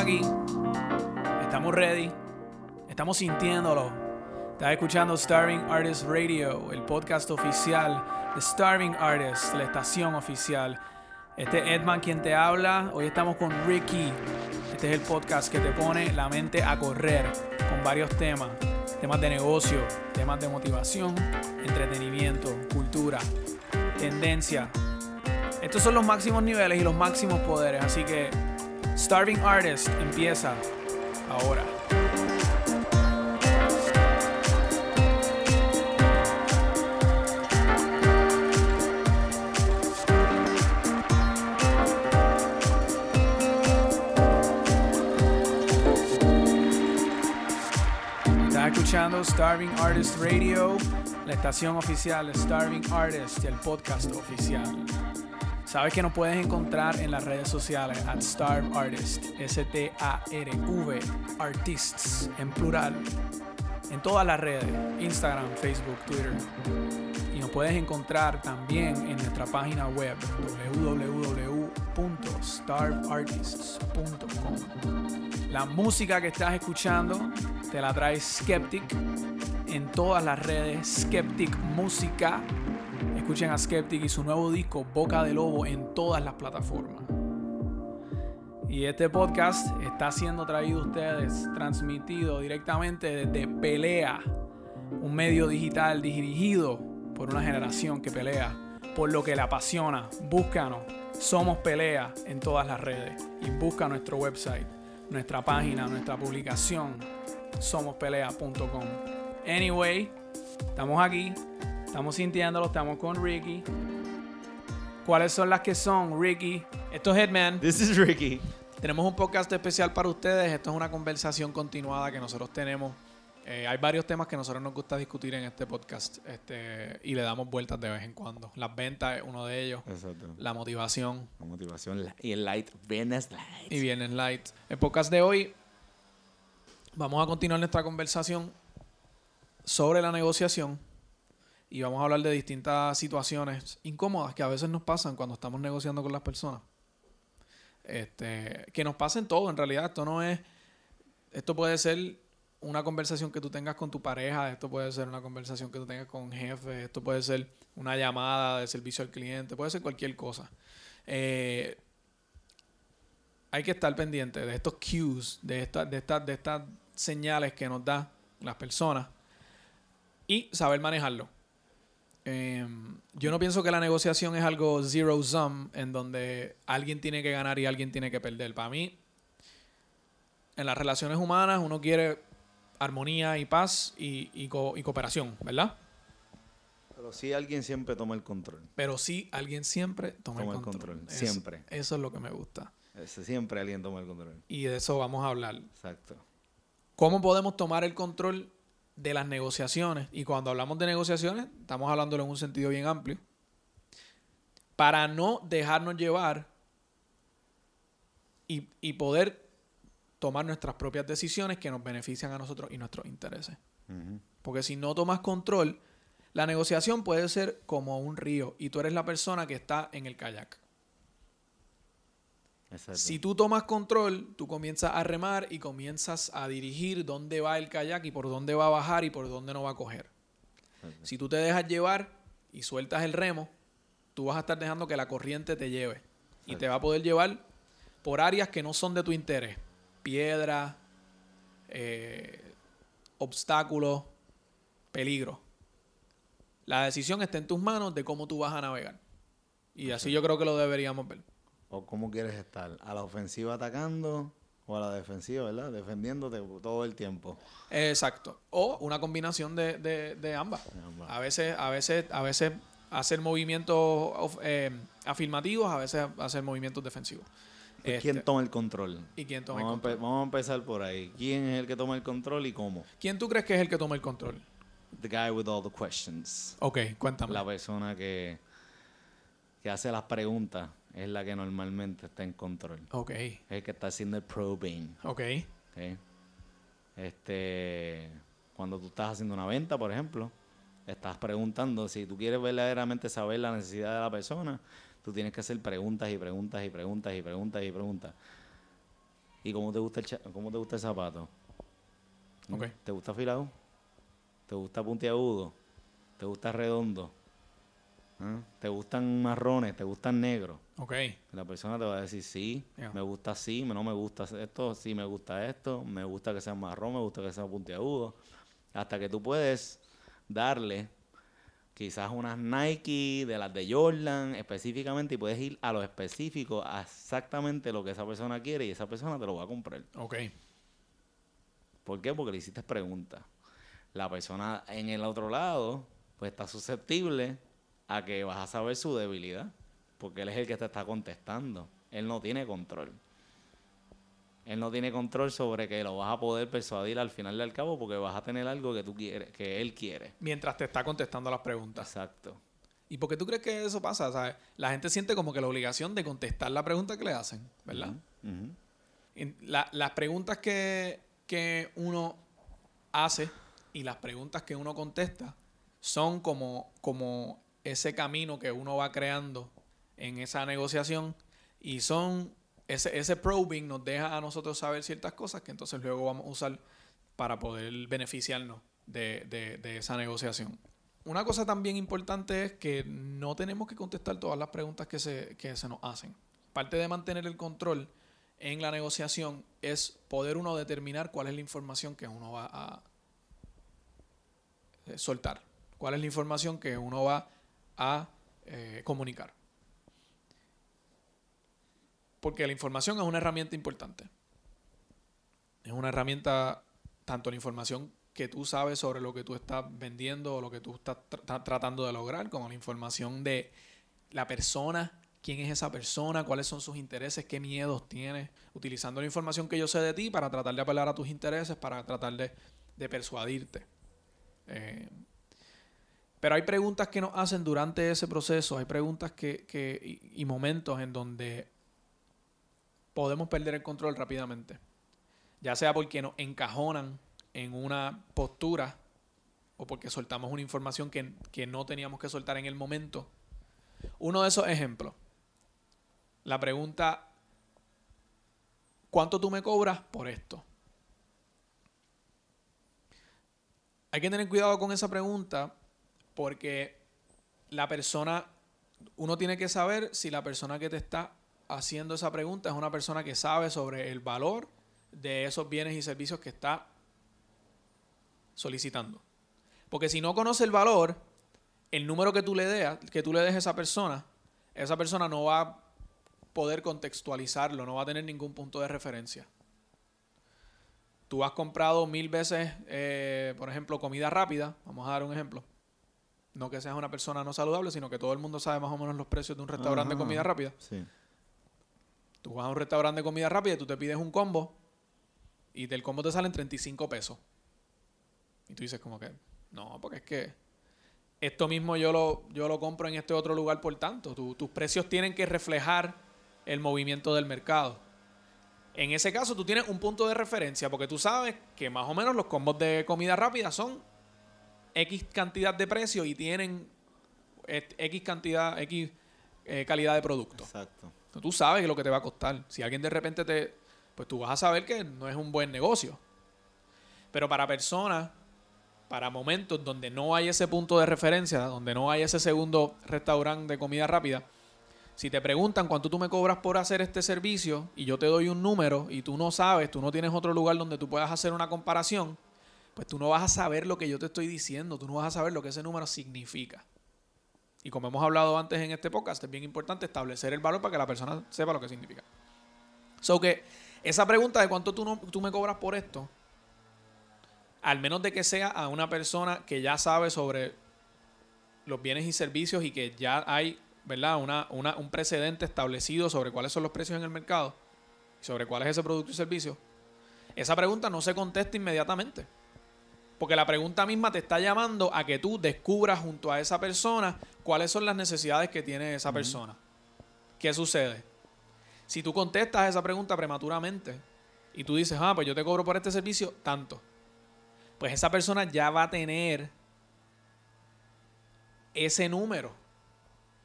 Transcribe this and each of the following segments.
aquí, estamos ready, estamos sintiéndolo. Estás escuchando Starving Artist Radio, el podcast oficial de Starving Artist, la estación oficial. Este es Edman quien te habla. Hoy estamos con Ricky. Este es el podcast que te pone la mente a correr con varios temas. Temas de negocio, temas de motivación, entretenimiento, cultura, tendencia. Estos son los máximos niveles y los máximos poderes. Así que Starving Artist empieza ahora. Estás escuchando Starving Artist Radio, la estación oficial de Starving Artist y el podcast oficial. Sabes que nos puedes encontrar en las redes sociales at Starve Artist, S-T-A-R-V, Artists, en plural, en todas las redes, Instagram, Facebook, Twitter. Y nos puedes encontrar también en nuestra página web www.starveartists.com. La música que estás escuchando te la trae Skeptic en todas las redes, Skeptic Música. Escuchen a Skeptic y su nuevo disco Boca de Lobo en todas las plataformas. Y este podcast está siendo traído a ustedes, transmitido directamente desde Pelea, un medio digital dirigido por una generación que pelea por lo que le apasiona. Búscanos, somos Pelea en todas las redes y busca nuestro website, nuestra página, nuestra publicación, somospelea.com. Anyway, estamos aquí, estamos sintiéndolo, estamos con Ricky. ¿Cuáles son las que son, Ricky? Esto es Headman. This is Ricky. Tenemos un podcast especial para ustedes. Esto es una conversación continuada que nosotros tenemos. Eh, hay varios temas que nosotros nos gusta discutir en este podcast este, y le damos vueltas de vez en cuando. Las ventas es uno de ellos. Exacto. La motivación La motivación la- y el light. Viernes light. y Viernes Light. El podcast de hoy vamos a continuar nuestra conversación sobre la negociación y vamos a hablar de distintas situaciones incómodas que a veces nos pasan cuando estamos negociando con las personas. Este, que nos pasen todo en realidad. Esto no es. Esto puede ser una conversación que tú tengas con tu pareja, esto puede ser una conversación que tú tengas con un jefe, esto puede ser una llamada de servicio al cliente, puede ser cualquier cosa. Eh, hay que estar pendiente de estos cues, de estas, de estas, de estas señales que nos dan las personas y saber manejarlo. Eh, yo no pienso que la negociación es algo zero sum en donde alguien tiene que ganar y alguien tiene que perder. Para mí, en las relaciones humanas uno quiere armonía y paz y, y co- y cooperación, ¿verdad? Pero sí alguien siempre toma el control. Pero sí alguien siempre toma, Toma el control. control, Eso- siempre. Eso es lo que me gusta. Siempre alguien toma el control. Y de eso vamos a hablar. Exacto. ¿Cómo podemos tomar el control de las negociaciones? Y cuando hablamos de negociaciones, estamos hablándolo en un sentido bien amplio. Para no dejarnos llevar y, y poder tomar nuestras propias decisiones que nos benefician a nosotros y nuestros intereses. Porque si no tomas control, la negociación puede ser como un río y tú eres la persona que está en el kayak. Exacto. Si tú tomas control, tú comienzas a remar y comienzas a dirigir dónde va el kayak y por dónde va a bajar y por dónde no va a coger. Exacto. Si tú te dejas llevar y sueltas el remo, tú vas a estar dejando que la corriente te lleve. Y te va a poder llevar por áreas que no son de tu interés. Piedra, eh, obstáculos, peligro. La decisión está en tus manos de cómo tú vas a navegar. Y así yo creo que lo deberíamos ver. O cómo quieres estar. A la ofensiva atacando o a la defensiva, ¿verdad? Defendiéndote todo el tiempo. Exacto. O una combinación de, de- de ambas. A veces, a veces, a veces hacer movimientos eh, afirmativos, a veces hacer movimientos defensivos. Pues, ¿Quién Este, toma el control? ¿Y quién toma el Vamos, a control? vamos a empezar por ahí. ¿Quién es el que toma el control y cómo? ¿Quién tú crees que es el que toma el control? The guy with all the questions. Ok, cuéntame. La persona que, que hace las preguntas es la que normalmente está en control. Ok, Es el que está haciendo el probing. ok. ¿ok? Este, cuando tú estás haciendo una venta, por ejemplo, estás preguntando, si tú quieres verdaderamente saber la necesidad de la persona, tú tienes que hacer preguntas y preguntas y preguntas y preguntas y preguntas. ¿Y cómo te gusta el, cha- cómo te gusta el zapato? ¿Mm? Ok. ¿Te gusta afilado? ¿Te gusta puntiagudo? ¿Te gusta redondo? ¿Ah? ¿Te gustan marrones? ¿Te gustan negros? Ok. La persona te va a decir sí, me gusta así, no me gusta esto, sí me gusta esto, me gusta que sea marrón, me gusta que sea puntiagudo. Hasta que tú puedes darle quizás unas Nike de las de Jordan específicamente y puedes ir a lo específico, a exactamente lo que esa persona quiere y esa persona te lo va a comprar. Ok. ¿Por qué? Porque le hiciste preguntas. La persona en el otro lado, pues está susceptible a que vas a saber su debilidad. Porque él es el que te está contestando. Él no tiene control. Él no tiene control sobre que lo vas a poder persuadir al final del cabo porque vas a tener algo que tú quieres, que él quiere. Mientras te está contestando las preguntas. Exacto. ¿Y por qué tú crees que eso pasa? ¿Sabes? La gente siente como que la obligación de contestar la pregunta que le hacen, ¿verdad? En- la- las preguntas que, que uno hace y las preguntas que uno contesta son como, como ese camino que uno va creando en esa negociación y son ese, ese probing nos deja a nosotros saber ciertas cosas que entonces luego vamos a usar para poder beneficiarnos de, de- esa negociación. Una cosa también importante es que no tenemos que contestar todas las preguntas que se, que se nos hacen. Parte de mantener el control en la negociación es poder uno determinar cuál es la información que uno va a soltar, cuál es la información que uno va a eh, comunicar. Porque la información es una herramienta importante. Es una herramienta, tanto la información que tú sabes sobre lo que tú estás vendiendo o lo que tú estás tra- tra- tratando de lograr, como la información de la persona, quién es esa persona, cuáles son sus intereses, qué miedos tiene, utilizando la información que yo sé de ti para tratar de apelar a tus intereses, para tratar de, de persuadirte. Eh, pero hay preguntas que nos hacen durante ese proceso, hay preguntas que, que- y, momentos en donde podemos perder el control rápidamente. Ya sea porque nos encajonan en una postura o porque soltamos una información que, que no teníamos que soltar en el momento. Uno de esos ejemplos. La pregunta, ¿cuánto tú me cobras por esto? Hay que tener cuidado con esa pregunta porque la persona, uno tiene que saber si la persona que te está haciendo esa pregunta es una persona que sabe sobre el valor de esos bienes y servicios que está solicitando. Porque si no conoce el valor, el número que tú le des, que tú le des a esa persona, esa persona no va a poder contextualizarlo, no va a tener ningún punto de referencia. Tú has comprado mil veces, eh, por ejemplo, comida rápida, vamos a dar un ejemplo. No que seas una persona no saludable, sino que todo el mundo sabe más o menos los precios de un restaurante de comida rápida. Sí. Tú vas a un restaurante de comida rápida y tú te pides un combo y del combo te salen 35 pesos. Y tú dices como que, no, porque es que esto mismo yo lo, yo lo compro en este otro lugar por tanto. Tu- tus precios tienen que reflejar el movimiento del mercado. En ese caso tú tienes un punto de referencia porque tú sabes que más o menos los combos de comida rápida son X cantidad de precio y tienen eh, X cantidad, X eh, calidad de producto. Exacto. Tú sabes lo que te va a costar. Si alguien de repente te... Pues tú vas a saber que no es un buen negocio. Pero para personas, para momentos donde no hay ese punto de referencia, donde no hay ese segundo restaurante de comida rápida, si te preguntan cuánto tú me cobras por hacer este servicio y yo te doy un número y tú no sabes, tú no tienes otro lugar donde tú puedas hacer una comparación, pues tú no vas a saber lo que yo te estoy diciendo, tú no vas a saber lo que ese número significa. Y como hemos hablado antes en este podcast, es bien importante establecer el valor para que la persona sepa lo que significa. So que esa pregunta de cuánto tú, no, me cobras por esto, al menos de que sea a una persona que ya sabe sobre los bienes y servicios y que ya hay, ¿verdad? Una- un precedente establecido sobre cuáles son los precios en el mercado y sobre cuál es ese producto y servicio, esa pregunta no se contesta inmediatamente. Porque la pregunta misma te está llamando a que tú descubras junto a esa persona cuáles son las necesidades que tiene esa persona. ¿Qué sucede? Si tú contestas esa pregunta prematuramente y tú dices, ah, pues yo te cobro por este servicio tanto, pues esa persona ya va a tener ese número.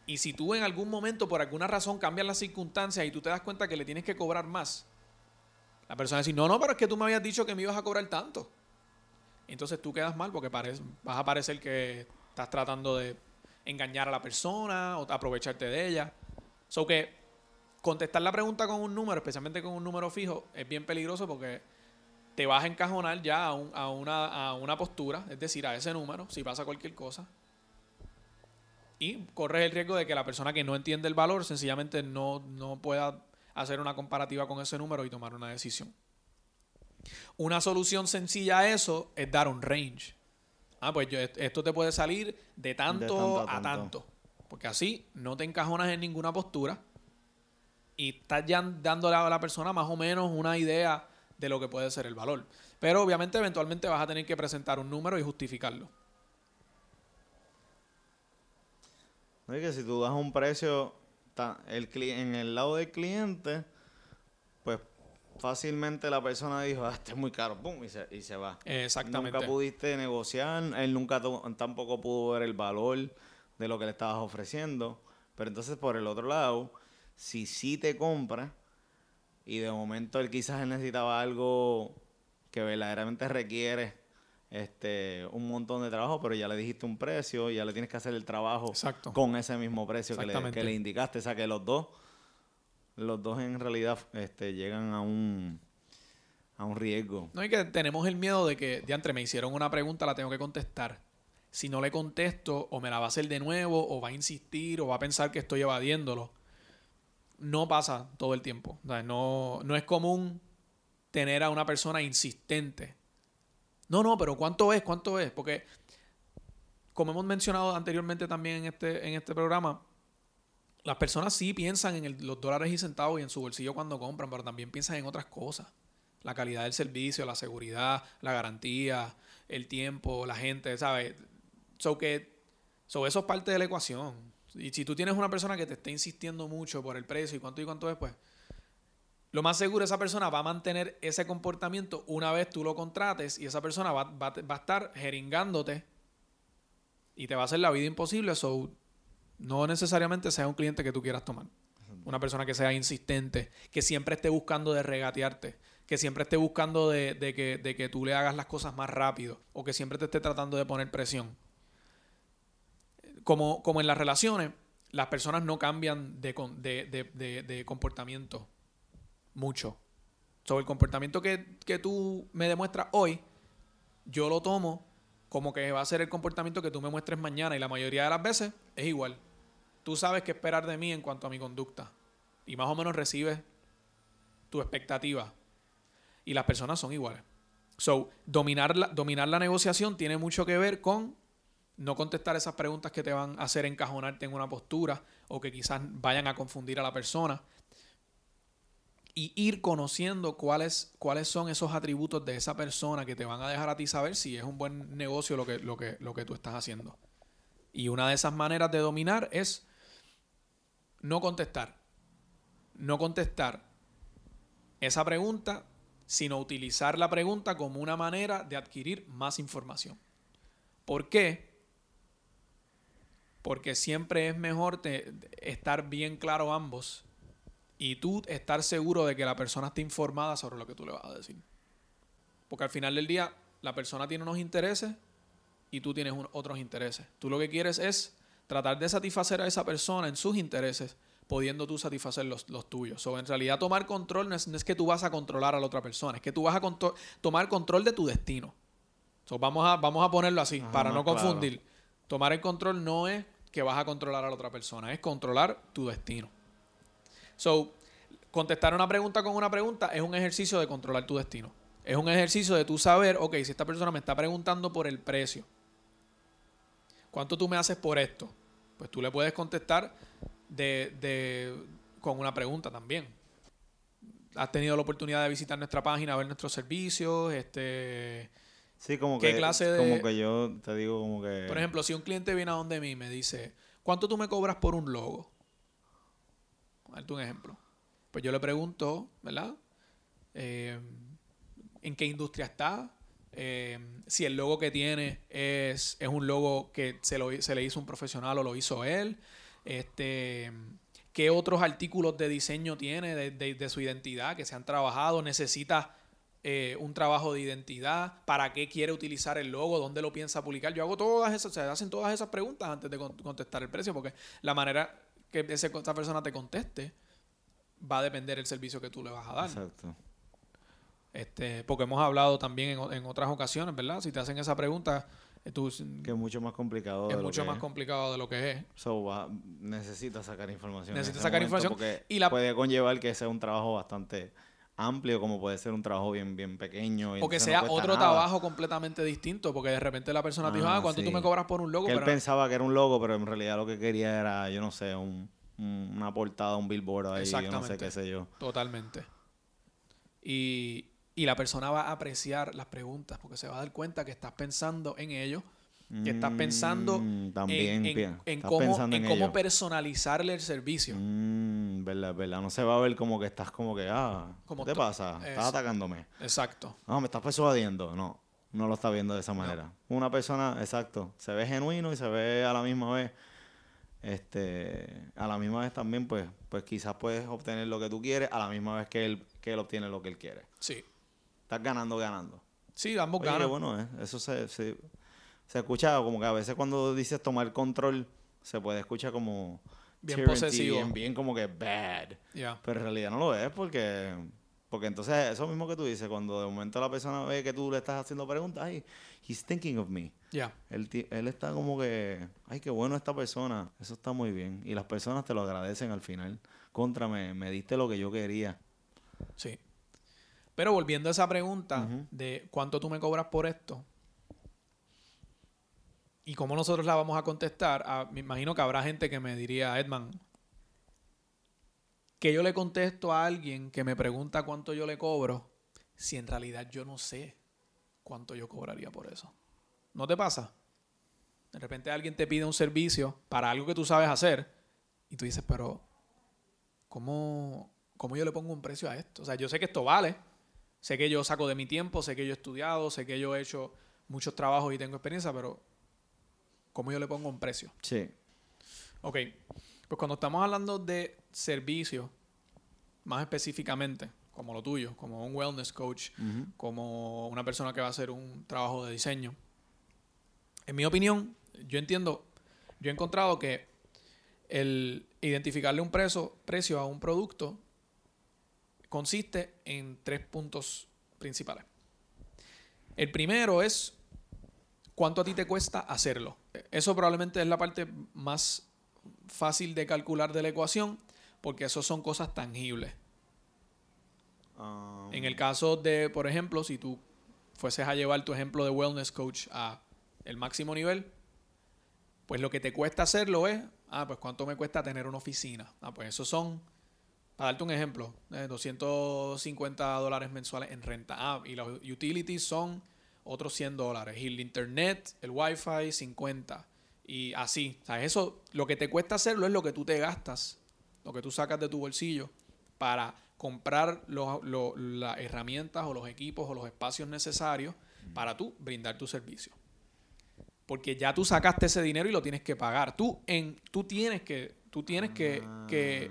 Y si tú en algún momento, por alguna razón, cambias las circunstancias y tú te das cuenta que le tienes que cobrar más, La persona dice, no, no, pero es que tú me habías dicho que me ibas a cobrar tanto. Entonces tú quedas mal porque vas a parecer que estás tratando de engañar a la persona o aprovecharte de ella. So que contestar la pregunta con un número, especialmente con un número fijo, es bien peligroso porque te vas a encajonar ya a, una, postura, es decir, a ese número, si pasa cualquier cosa. Y corres el riesgo de que la persona que no entiende el valor sencillamente no pueda hacer una comparativa con ese número y tomar una decisión. Una solución sencilla a eso es dar un range. Ah, pues yo, esto te puede salir de tanto, a, tanto. Porque así no te encajonas en ninguna postura y estás ya dándole a la persona más o menos una idea de lo que puede ser el valor. Pero obviamente eventualmente vas a tener que presentar un número y justificarlo. No es que si tú das un precio el, en el lado del cliente, fácilmente la persona dijo, ah, este es muy caro, pum, y se, y se va. Exactamente. Nunca pudiste negociar, él nunca tampoco pudo ver el valor de lo que le estabas ofreciendo. Pero entonces, por el otro lado, si sí te compra y de momento él quizás necesitaba algo que verdaderamente requiere este, un montón de trabajo, pero ya le dijiste un precio, ya le tienes que hacer el trabajo con ese mismo precio que le, que le, indicaste. O sea que los dos, los dos en realidad este, llegan a un a un riesgo. No, y que tenemos el miedo de que, de entre me hicieron una pregunta, la tengo que contestar. Si no le contesto, o me la va a hacer de nuevo, o va a insistir, o va a pensar que estoy evadiéndolo. No pasa todo el tiempo. no, no es común tener a una persona insistente no, no, pero ¿cuánto es? ¿Cuánto es? Porque, como hemos mencionado anteriormente también en este, en este programa, las personas sí piensan en los dólares y centavos y en su bolsillo cuando compran, pero también piensan en otras cosas. La calidad del servicio, la seguridad, la garantía, el tiempo, la gente, ¿sabes? So que, so eso es parte de la ecuación. Y si tú tienes una persona que te está insistiendo mucho por el precio y cuánto y cuánto es, pues lo más seguro esa persona va a mantener ese comportamiento una vez tú lo contrates y esa persona va, a estar jeringándote y te va a hacer la vida imposible. So, no necesariamente sea un cliente que tú quieras tomar. Una persona que sea insistente, que siempre esté buscando de regatearte, que siempre esté buscando de, que, de que tú le hagas las cosas más rápido o que siempre te esté tratando de poner presión. Como, como en las relaciones, las personas no cambian de, de comportamiento mucho. Sobre el comportamiento que, tú me demuestras hoy, yo lo tomo como que va a ser el comportamiento que tú me muestres mañana y la mayoría de las veces es igual. Tú sabes qué esperar de mí en cuanto a mi conducta y más o menos recibes tu expectativa y las personas son iguales. So, dominar la, dominar la negociación tiene mucho que ver con no contestar esas preguntas que te van a hacer encajonarte en una postura o que quizás vayan a confundir a la persona y ir conociendo cuáles, cuáles son esos atributos de esa persona que te van a dejar a ti saber si es un buen negocio lo que, lo que, lo que tú estás haciendo. Y una de esas maneras de dominar es no contestar. No contestar esa pregunta, sino utilizar la pregunta como una manera de adquirir más información. ¿Por qué? Porque siempre es mejor estar bien claro ambos y tú estar seguro de que la persona esté informada sobre lo que tú le vas a decir. Porque al final del día, la persona tiene unos intereses y tú tienes otros intereses. Tú lo que quieres es tratar de satisfacer a esa persona en sus intereses, pudiendo tú satisfacer los, tuyos. O en realidad tomar control no es, que tú vas a controlar a la otra persona, es que tú vas a tomar control de tu destino. vamos, a, vamos a ponerlo así, para no confundir. Tomar el control no es que vas a controlar a la otra persona, es controlar tu destino. So, contestar una pregunta con una pregunta es un ejercicio de controlar tu destino. Es un ejercicio de tú saber, ok, si esta persona me está preguntando por el precio, ¿cuánto tú me haces por esto? Pues tú le puedes contestar de, con una pregunta también. ¿Has tenido la oportunidad de visitar nuestra página, ver nuestros servicios? Este, sí, como ¿qué que, clase de, como que yo te digo como que... Por ejemplo, si un cliente viene a donde mí y me dice, ¿cuánto tú me cobras por un logo? darte un ejemplo. Pues yo le pregunto, ¿verdad? Eh, ¿En qué industria está? Eh, si el logo que tiene es, es un logo que se, lo, se le hizo un profesional o lo hizo él. Este, qué otros artículos de diseño tiene de, de- su identidad que se han trabajado, necesita eh, un trabajo de identidad, para qué quiere utilizar el logo, dónde lo piensa publicar. Yo hago todas esas, se hacen todas esas preguntas antes de con- contestar el precio, porque la manera que esa persona te conteste va a depender del servicio que tú le vas a dar. Exacto. Este, porque hemos hablado también en, en otras ocasiones, ¿verdad? Si te hacen esa pregunta, eh, tú, Que es mucho más complicado. es de lo mucho que más es. complicado de lo que es. So, va- necesitas sacar información. Necesitas ese sacar información Porque y la- puede conllevar que sea un trabajo bastante amplio, como puede ser un trabajo bien, bien pequeño. y O que sea no otro nada. trabajo completamente distinto, porque de repente la persona te dijo, Ah, ah, ¿cuánto tú me cobras por un logo? Que él Pero pensaba que era un logo, pero en realidad lo que quería era, yo no sé, un, un- una portada, un billboard ahí, yo no sé qué sé yo. Totalmente. Y, y la persona va a apreciar las preguntas, porque se va a dar cuenta que estás pensando en ello, que estás pensando Mm, en, también, en- pia- en estás cómo, pensando en cómo personalizarle el servicio. Mm, verdad, verdad. No se va a ver como que estás como que, ah, ¿qué te pasa? es- Estás atacándome. Exacto. No, me estás persuadiendo. No, no lo está viendo de esa manera. Una persona, exacto, se ve genuino y se ve a la misma vez, este, a la misma vez también, pues, pues quizás puedes obtener lo que tú quieres a la misma vez que él, que él obtiene lo que él quiere. Sí. Estás ganando, ganando. Sí, ambos Oye, ganan. bueno, ¿eh? Eso se, se, se escucha como que a veces cuando dices tomar control, se puede escuchar como... Bien posesivo. Bien, bien como que bad. Pero en realidad no lo es porque... Porque entonces eso mismo que tú dices, cuando de momento la persona ve que tú le estás haciendo preguntas, ay, he's thinking of me. Ya. Él, él está como que, ay, qué bueno esta persona. Eso está muy bien. Y las personas te lo agradecen al final. Contra, me, me diste lo que yo quería. Sí. Pero volviendo a esa pregunta de cuánto tú me cobras por esto y cómo nosotros la vamos a contestar, ah, me imagino que habrá gente que me diría, Edman, que yo le contesto a alguien que me pregunta cuánto yo le cobro si en realidad yo no sé cuánto yo cobraría por eso. ¿No te pasa? De repente alguien te pide un servicio para algo que tú sabes hacer y tú dices, pero ¿cómo, ¿cómo yo le pongo un precio a esto? O sea, yo sé que esto vale, sé que yo saco de mi tiempo, sé que yo he estudiado, sé que yo he hecho muchos trabajos y tengo experiencia, pero ¿cómo yo le pongo un precio? Sí. Ok, pues cuando estamos hablando de servicios, más específicamente, como lo tuyo, como un wellness coach, como una persona que va a hacer un trabajo de diseño, en mi opinión, yo entiendo, yo he encontrado que el identificarle un precio, precio a un producto consiste en tres puntos principales. El primero es cuánto a ti te cuesta hacerlo. Eso probablemente es la parte más fácil de calcular de la ecuación porque eso son cosas tangibles. Um, En el caso de, por ejemplo, si tú fueses a llevar tu ejemplo de wellness coach a el máximo nivel, pues lo que te cuesta hacerlo es, ah, pues cuánto me cuesta tener una oficina. Ah, pues eso son, para darte un ejemplo, eh, 250 dólares mensuales en renta. Ah, y los utilities son otros 100 dólares. Y el internet, el wifi, 50. Y así. O sea, eso, lo que te cuesta hacerlo es lo que tú te gastas, lo que tú sacas de tu bolsillo para comprar los- lo- las herramientas o los equipos o los espacios necesarios para tú brindar tu servicio. Porque ya tú sacaste ese dinero y lo tienes que pagar. Tú, en, tú tienes que, tú tienes que, Ah, que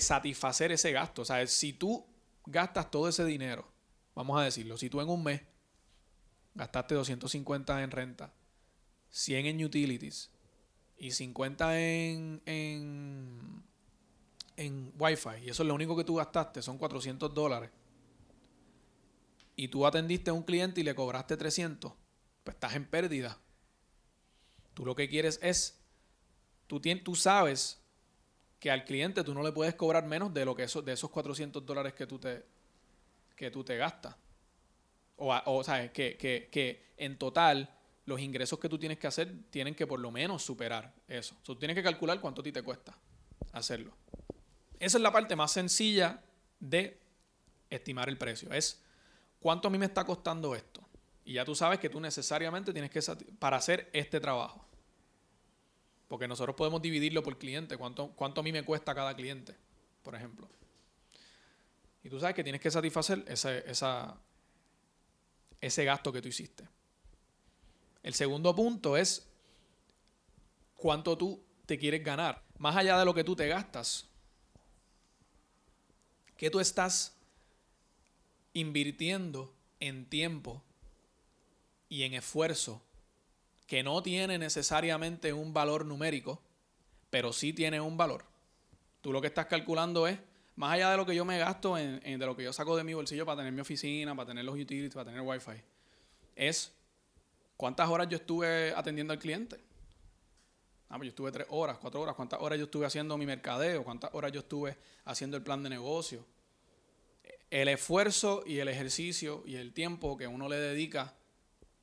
satisfacer ese gasto. O sea, si tú gastas todo ese dinero, vamos a decirlo, si tú en un mes gastaste 250 en renta, 100 en utilities y 50 en, en, en Wi-Fi, y eso es lo único que tú gastaste, son 400 dólares, y tú atendiste a un cliente y le cobraste 300, pues estás en pérdida. Tú lo que quieres es, tú, tú sabes que al cliente tú no le puedes cobrar menos de lo que eso, de esos 400 dólares que tú te, que tú te gastas. O, o sea, que, que, que en total los ingresos que tú tienes que hacer tienen que por lo menos superar eso. Tú tienes que calcular cuánto a ti te cuesta hacerlo. Esa es la parte más sencilla de estimar el precio. Es cuánto a mí me está costando esto. Y ya tú sabes que tú necesariamente tienes que para hacer este trabajo. Porque nosotros podemos dividirlo por cliente, cuánto, cuánto a mí me cuesta cada cliente, por ejemplo. Y tú sabes que tienes que satisfacer ese, esa, ese gasto que tú hiciste. El segundo punto es cuánto tú te quieres ganar. Más allá de lo que tú te gastas, ¿Qué tú estás invirtiendo en tiempo y en esfuerzo que no tiene necesariamente un valor numérico, pero sí tiene un valor? Tú lo que estás calculando es, más allá de lo que yo me gasto, en, de lo que yo saco de mi bolsillo para tener mi oficina, para tener los utilities, para tener wifi, es cuántas horas yo estuve atendiendo al cliente. Ah, pues yo estuve tres horas, cuatro horas. ¿Cuántas horas yo estuve haciendo mi mercadeo? ¿Cuántas horas yo estuve haciendo el plan de negocio? El esfuerzo y el ejercicio y el tiempo que uno le dedica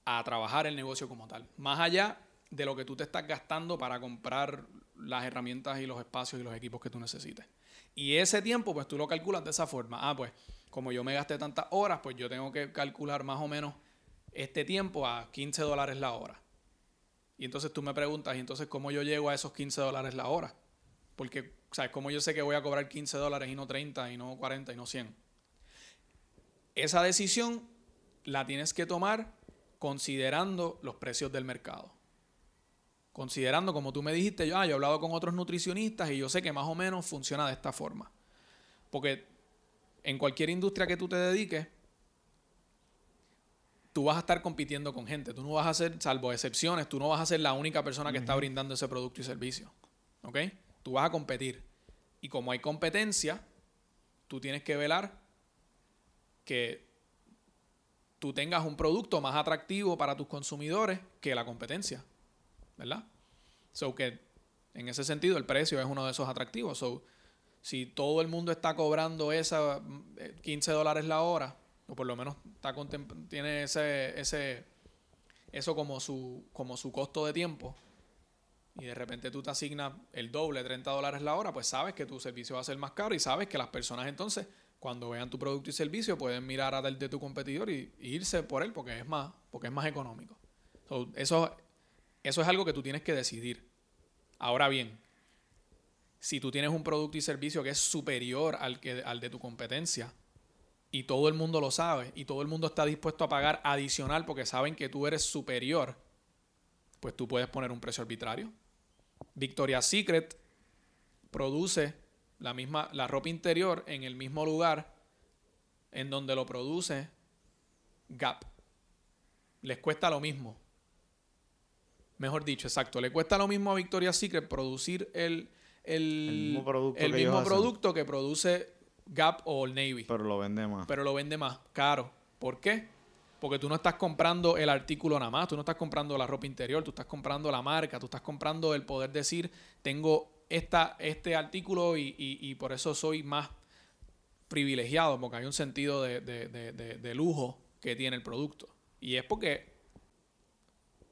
a trabajar el negocio como tal. Más allá de lo que tú te estás gastando para comprar las herramientas y los espacios y los equipos que tú necesites. Y ese tiempo, pues tú lo calculas de esa forma. Ah, pues como yo me gasté tantas horas, pues yo tengo que calcular más o menos este tiempo a 15 dólares la hora. Y entonces tú me preguntas, ¿y entonces cómo yo llego a esos 15 dólares la hora? Porque, ¿sabes? ¿Cómo yo sé que voy a cobrar 15 dólares y no 30 y no 40 y no 100? Esa decisión la tienes que tomar considerando los precios del mercado. Considerando, como tú me dijiste, yo, ah, yo he hablado con otros nutricionistas y yo sé que más o menos funciona de esta forma. Porque en cualquier industria que tú te dediques, tú vas a estar compitiendo con gente. Tú no vas a ser, salvo excepciones, tú no vas a ser la única persona que está brindando ese producto y servicio. ¿Ok? Tú vas a competir. Y como hay competencia, tú tienes que velar que tú tengas un producto más atractivo para tus consumidores que la competencia. ¿Verdad? So que en ese sentido el precio es uno de esos atractivos. So, si todo el mundo está cobrando esa mm, eh, 15 dólares la hora, o por lo menos está tiene ese, ese, eso como su, como su costo de tiempo, y de repente tú te asignas el doble, 30 dólares la hora, pues sabes que tu servicio va a ser más caro y sabes que las personas entonces, cuando vean tu producto y servicio, pueden mirar a del de tu competidor y, irse por él porque es más, porque es más económico. So, eso, eso es algo que tú tienes que decidir. Ahora bien, si tú tienes un producto y servicio que es superior al, que, al de tu competencia y todo el mundo lo sabe y todo el mundo está dispuesto a pagar adicional porque saben que tú eres superior, pues tú puedes poner un precio arbitrario. Victoria's Secret produce la misma la ropa interior en el mismo lugar en donde lo produce Gap. Les cuesta lo mismo. Mejor dicho, exacto. Le cuesta lo mismo a Victoria's Secret producir el, el, El mismo producto el que mismo ellos hacen. producto que produce Gap o Old Navy Pero lo vende más. pero lo vende más caro. ¿Por qué? Porque tú no estás comprando el artículo nada más, tú no estás comprando la ropa interior, tú estás comprando la marca, tú estás comprando el poder decir, tengo esta, este artículo y, y- por eso soy más privilegiado, porque hay un sentido de, de- de- de- lujo que tiene el producto. Y es porque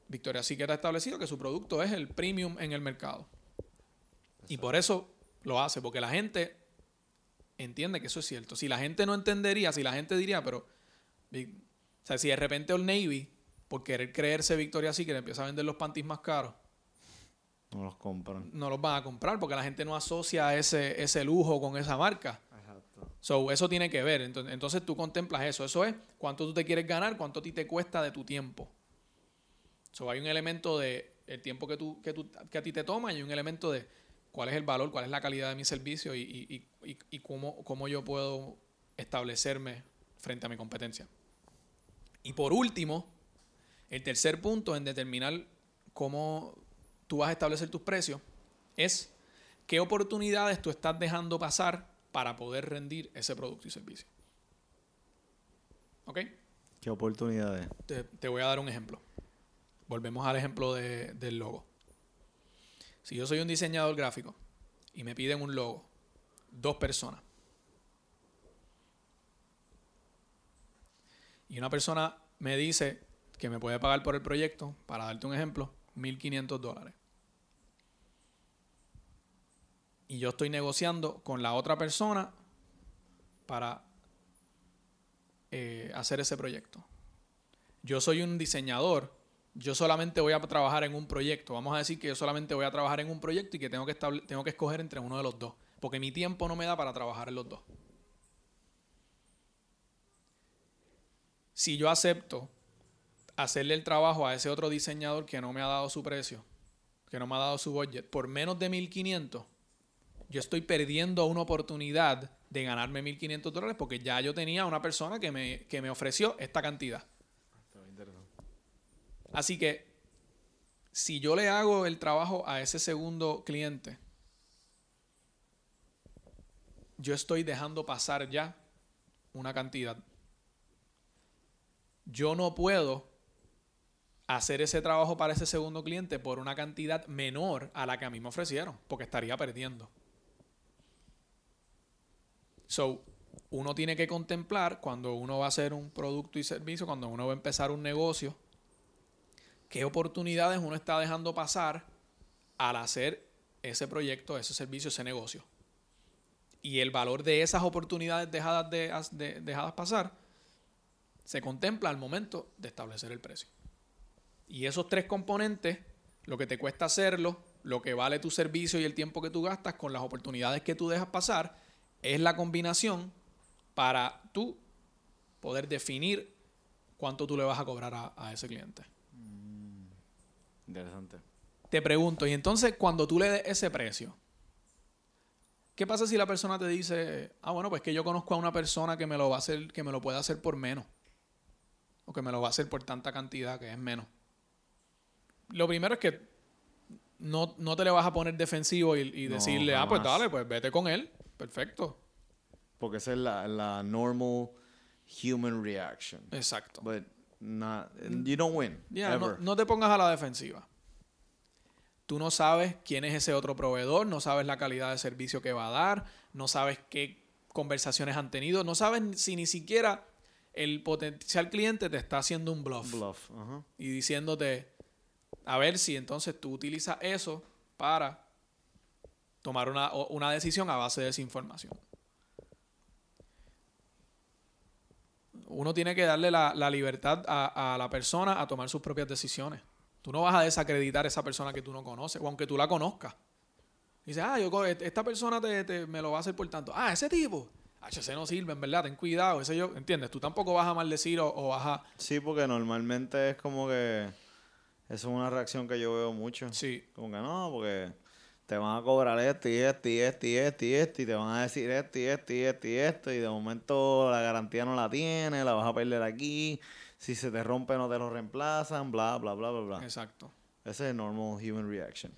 Victoria Secret ha establecido que su producto es el premium en el mercado. Y por eso lo hace, porque la gente entiende que eso es cierto. Si la gente no entendería, si la gente diría, pero, o sea, si de repente Old Navy, por querer creerse Victoria Secret, empieza a vender los panties más caros, No los compran. no los van a comprar porque la gente no asocia ese, ese lujo con esa marca. Exacto. So, eso tiene que ver. Entonces, entonces tú contemplas eso. Eso es cuánto tú te quieres ganar, cuánto a ti te cuesta de tu tiempo. So, hay un elemento de el tiempo que, tú, que, tú, que a ti te toma y un elemento de cuál es el valor, cuál es la calidad de mi servicio y, y- y- y- y cómo, cómo yo puedo establecerme frente a mi competencia. Y por último, el tercer punto en determinar cómo tú vas a establecer tus precios es qué oportunidades tú estás dejando pasar para poder rendir ese producto y servicio. ¿Ok? ¿Qué oportunidades? Te, te voy a dar un ejemplo. Volvemos al ejemplo de- del logo. Si yo soy un diseñador gráfico y me piden un logo, dos personas, y una persona me dice que me puede pagar por el proyecto, para darte un ejemplo, 1.500 dólares. Y yo estoy negociando con la otra persona para eh, hacer ese proyecto. Yo soy un diseñador, yo solamente voy a trabajar en un proyecto. Vamos a decir que yo solamente voy a trabajar en un proyecto y que tengo que, tengo que escoger entre uno de los dos, porque mi tiempo no me da para trabajar en los dos. Si yo acepto hacerle el trabajo a ese otro diseñador que no me ha dado su precio, que no me ha dado su budget, por menos de 1500, yo estoy perdiendo una oportunidad de ganarme 1.500 dólares porque ya yo tenía una persona que me, que me ofreció esta cantidad. Así que si yo le hago el trabajo a ese segundo cliente, yo estoy dejando pasar ya una cantidad. Yo no puedo hacer ese trabajo para ese segundo cliente por una cantidad menor a la que a mí me ofrecieron, porque estaría perdiendo. So, uno tiene que contemplar cuando uno va a hacer un producto y servicio, cuando uno va a empezar un negocio, qué oportunidades uno está dejando pasar al hacer ese proyecto, ese servicio, ese negocio. Y el valor de esas oportunidades dejadas, de, dejadas pasar se contempla al momento de establecer el precio. Y esos tres componentes, lo que te cuesta hacerlo, lo que vale tu servicio y el tiempo que tú gastas con las oportunidades que tú dejas pasar, es la combinación para tú poder definir cuánto tú le vas a cobrar a, a ese cliente. Interesante. Te pregunto, y entonces cuando tú le des ese precio, ¿qué pasa si la persona te dice, ah, bueno, pues que yo conozco a una persona que me lo va a hacer, que me lo puede hacer por menos? O que me lo va a hacer por tanta cantidad que es menos. Lo primero es que no, te le vas a poner defensivo y, decirle, ah, pues dale, pues vete con él. Perfecto. Porque esa es la, la normal human reaction. Exacto. But not, you don't win. No, te pongas a la defensiva. Tú no sabes quién es ese otro proveedor, no sabes la calidad de servicio que va a dar, no sabes qué conversaciones han tenido, no sabes si ni siquiera el potencial cliente te está haciendo un bluff. Bluff, Y diciéndote, a ver si entonces tú utilizas eso para tomar una, una decisión a base de esa información. uno tiene que darle la, libertad a, la persona a tomar sus propias decisiones. Tú no vas a desacreditar a esa persona que tú no conoces, o aunque tú la conozcas. Dices, ah, yo, esta persona te, me lo va a hacer por tanto. Ah, ese tipo. Ah, ese no sirve, en verdad, ten cuidado. Ese yo, ¿entiendes? Tú tampoco vas a maldecir o, o vas a... Sí, porque normalmente es como que... Eso es una reacción que yo veo mucho. Sí. Como que no, porque te van a cobrar esto y esto y esto y esto y esto y te van a decir esto y esto y esto y esto y de momento la garantía no la tiene, la vas a perder aquí, si se te rompe no te lo reemplazan, bla, bla, bla, bla, bla. Exacto. Ese es el normal human reaction.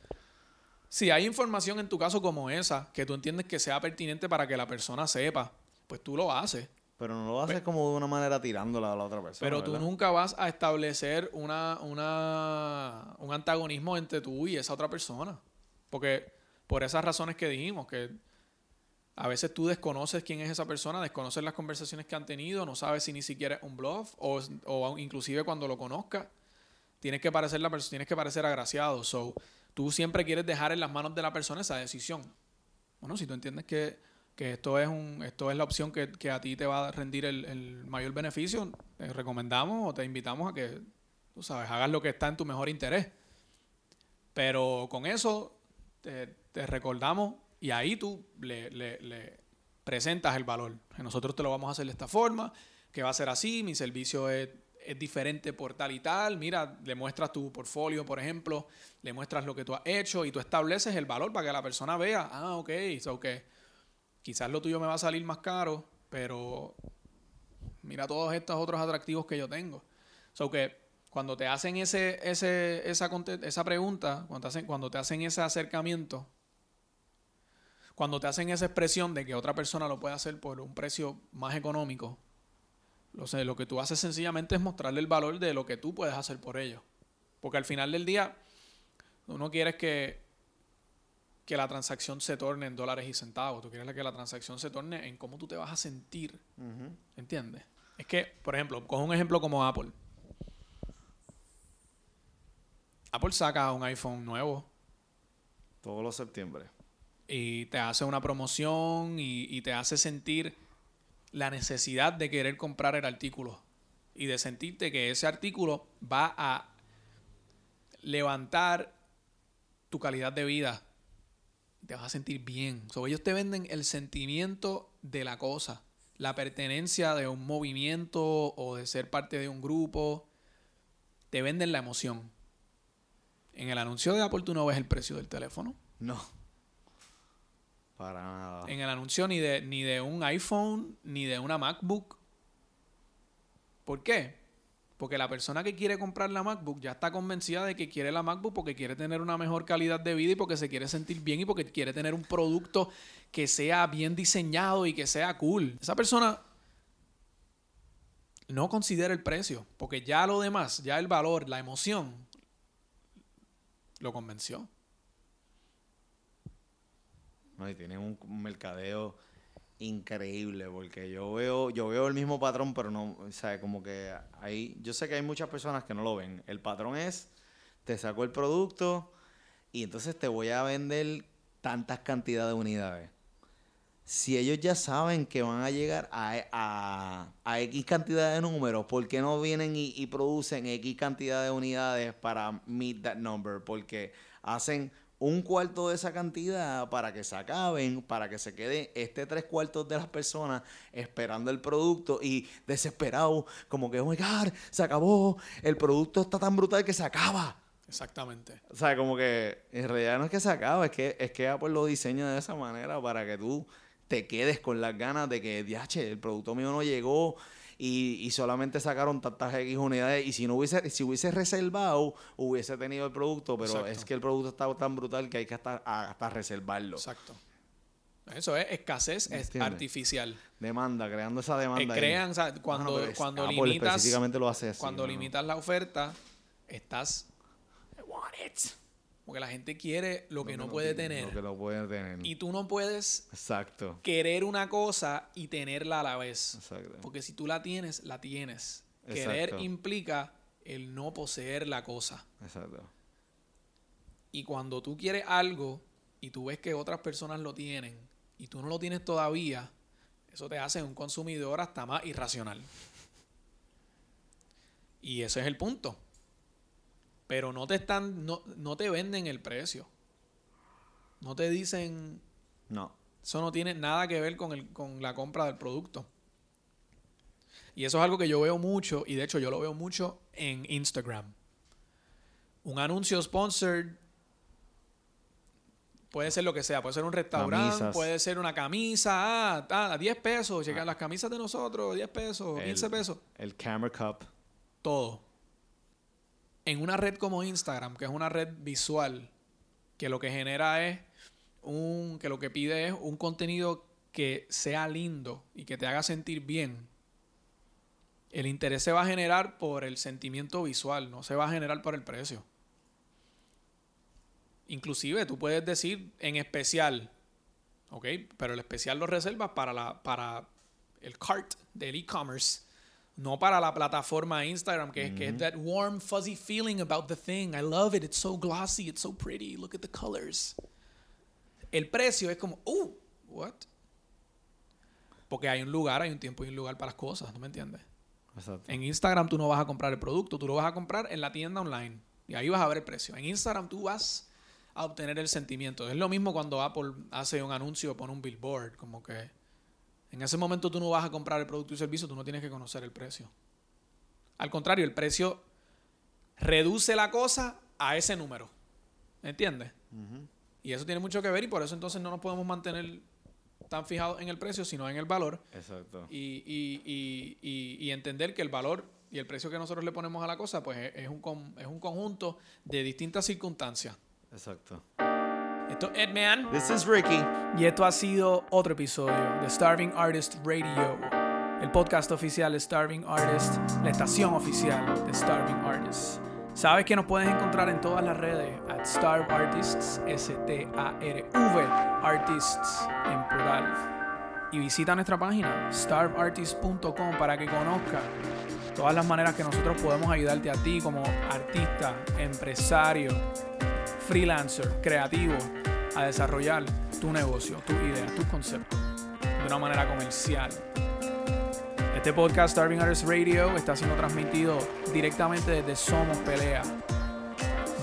Si hay información en tu caso como esa, que tú entiendes que sea pertinente para que la persona sepa, pues tú lo haces. Pero no lo haces como de una manera tirándola a la otra persona. Pero tú nunca vas a establecer una, una, un antagonismo entre tú y esa otra persona. Porque por esas razones que dijimos, que a veces tú desconoces quién es esa persona, desconoces las conversaciones que han tenido, no sabes si ni siquiera es un bluff o, o inclusive cuando lo conozcas, tienes que parecer la tienes que parecer agraciado. So, tú siempre quieres dejar en las manos de la persona esa decisión. Bueno, si tú entiendes que, esto es un, esto es la opción que, a ti te va a rendir el, mayor beneficio, te recomendamos o te invitamos a que, tú sabes, hagas lo que está en tu mejor interés. Pero con eso te, recordamos y ahí tú le, presentas el valor. nosotros te lo vamos a hacer de esta forma, que va a ser así, mi servicio es, diferente por tal y tal. Mira, le muestras tu portfolio, por ejemplo, le muestras lo que tú has hecho y tú estableces el valor para que la persona vea, ah, ok, so quizás lo tuyo me va a salir más caro, pero mira todos estos otros atractivos que yo tengo. Que cuando te hacen ese, ese, esa, esa pregunta, cuando te, hacen, cuando te hacen ese acercamiento, cuando te hacen esa expresión de que otra persona lo puede hacer por un precio más económico, lo, sé, lo que tú haces sencillamente es mostrarle el valor de lo que tú puedes hacer por ellos. Porque al final del día, tú no quieres que, que la transacción se torne en dólares y centavos. Tú quieres que la transacción se torne en cómo tú te vas a sentir. ¿Entiendes? Es que, por ejemplo, con un ejemplo como Apple. Apple saca un iPhone nuevo. Todos los septiembre. Y te hace una promoción y, te hace sentir la necesidad de querer comprar el artículo. Y de sentirte que ese artículo va a levantar tu calidad de vida. Te vas a sentir bien. So, ellos te venden el sentimiento de la cosa, la pertenencia de un movimiento o de ser parte de un grupo. Te venden la emoción. En el anuncio de Apple tú no ves el precio del teléfono. No. Para nada. en el anuncio ni de, ni de un iPhone, ni de una MacBook. ¿Por qué? Porque la persona que quiere comprar la MacBook ya está convencida de que quiere la MacBook porque quiere tener una mejor calidad de vida y porque se quiere sentir bien y porque quiere tener un producto que sea bien diseñado y que sea cool. Esa persona no considera el precio, porque ya lo demás, ya el valor, la emoción, lo convenció. No, y tienen un, mercadeo increíble porque yo veo yo veo el mismo patrón pero no o sea como que hay yo sé que hay muchas personas que no lo ven el patrón es te saco el producto y entonces te voy a vender tantas cantidades de unidades si ellos ya saben que van a llegar a, a, a X cantidad de números, ¿por qué no vienen y, y producen X cantidad de unidades para meet that number? Porque hacen un cuarto de esa cantidad para que se acaben, para que se quede este tres cuartos de las personas esperando el producto y desesperado, como que, oh my God, se acabó, el producto está tan brutal que se acaba. Exactamente. O sea, como que en realidad no es que se acaba, es que, es que Apple lo diseña de esa manera para que tú te quedes con las ganas de que, diache, el producto mío no llegó y, y solamente sacaron tantas X unidades. Y si no hubiese, si hubiese reservado, hubiese tenido el producto, pero Exacto. es que el producto está tan brutal que hay que hasta, hasta reservarlo. Exacto. Eso es escasez artificial. Demanda, creando esa demanda. Eh, crean, o sea, cuando, pero es- cuando Apple limitas, específicamente lo hace así. cuando limitas la oferta, estás I want it. Porque la gente quiere lo que no puede tener. Lo que no puede tener. Y tú no puedes Exacto. querer una cosa y tenerla a la vez. Exacto. Porque si tú la tienes, la tienes. Querer implica el no poseer la cosa. Exacto. Y cuando tú quieres algo y tú ves que otras personas lo tienen y tú no lo tienes todavía, eso te hace un consumidor hasta más irracional. Y ese es el punto. Pero no te están, no, no te venden el precio. No te dicen, No. eso no tiene nada que ver con, el, con la compra del producto. Y eso es algo que yo veo mucho, y de hecho yo lo veo mucho en Instagram. Un anuncio sponsored puede ser lo que sea, puede ser un restaurante, Camisas. puede ser una camisa, ah, ah, 10 pesos, checa las camisas de nosotros, 10 pesos, 15 El- pesos, El camera cup. todo. En una red como Instagram, que es una red visual, que lo que genera es un, que lo que pide es un contenido que sea lindo y que te haga sentir bien. El interés se va a generar por el sentimiento visual, no se va a generar por el precio. Inclusive tú puedes decir en especial, ¿ok? Pero el especial lo reservas para, la, para el cart del e-commerce, no para la plataforma Instagram, que, es que es that warm, fuzzy feeling about the thing. I love it, it's so glossy, it's so pretty, look at the colors. El precio es como, uh, what? Porque hay un lugar, hay un tiempo y un lugar para las cosas, ¿no me entiendes? Exacto. En Instagram tú no vas a comprar el producto, tú lo vas a comprar en la tienda online. Y ahí vas a ver el precio. En Instagram tú vas a obtener el sentimiento. Es lo mismo cuando Apple hace un anuncio pone un billboard. Como que en ese momento tú no vas a comprar el producto y servicio, tú no tienes que conocer el precio. Al contrario, el precio reduce la cosa a ese número. ¿Entiendes? Y eso tiene mucho que ver y por eso entonces no nos podemos mantener tan fijados en el precio, sino en el valor Exacto. y, y- y- y- y entender que el valor y el precio que nosotros le ponemos a la cosa, pues es, es un, es un conjunto de distintas circunstancias. Exacto. Esto es Edman. This is Ricky. Y esto ha sido otro episodio de Starving Artist Radio, el podcast oficial de Starving Artist, la estación oficial de Starving Artists. Sabes que nos puedes encontrar en todas las redes at Starve Artists, S-T-A-R-V, Artists en plural. Y visita nuestra página starveartist.com para que conozcas todas las maneras que nosotros podemos ayudarte a ti como artista, empresario, freelancer, creativo, a desarrollar tu negocio, tu idea, tu concepto de una manera comercial. Este podcast Starving Artists Radio está siendo transmitido directamente desde Somos Pelea.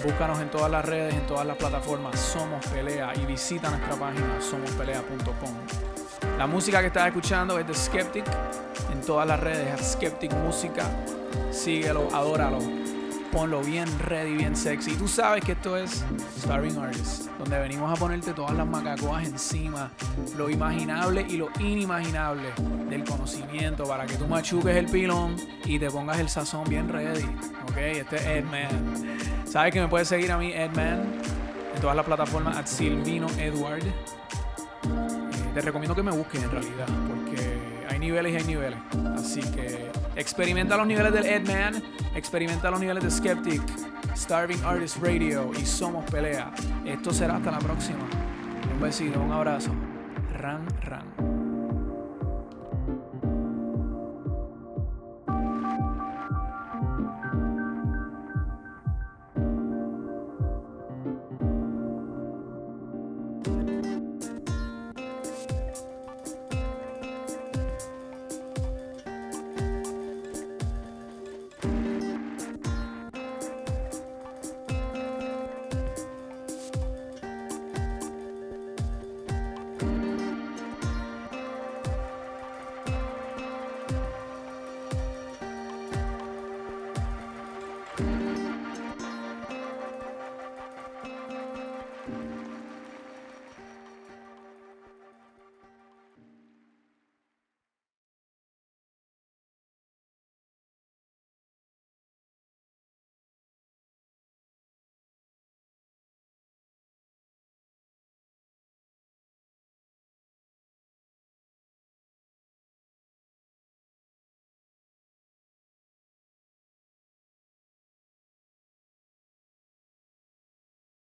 Búscanos en todas las redes, en todas las plataformas Somos Pelea y visita nuestra página somospelea.com. La música que estás escuchando es de Skeptic en todas las redes, Skeptic Música. Síguelo, adóralo. Ponlo bien ready, bien sexy. Tú sabes que esto es Starving Artist, donde venimos a ponerte todas las macacoas encima, lo imaginable y lo inimaginable del conocimiento para que tú machuques el pilón y te pongas el sazón bien ready. Ok, este es Edman. Sabes que me puedes seguir a mí, Edman, en todas las plataformas, at Silvino Edward. Eh, te recomiendo que me busques en realidad, porque hay niveles y hay niveles. Así que experimenta los niveles del Edman, experimenta los niveles de Skeptic, Starving Artist Radio y Somos Pelea. Esto será hasta la próxima. Un besito, un abrazo. Ran, ran.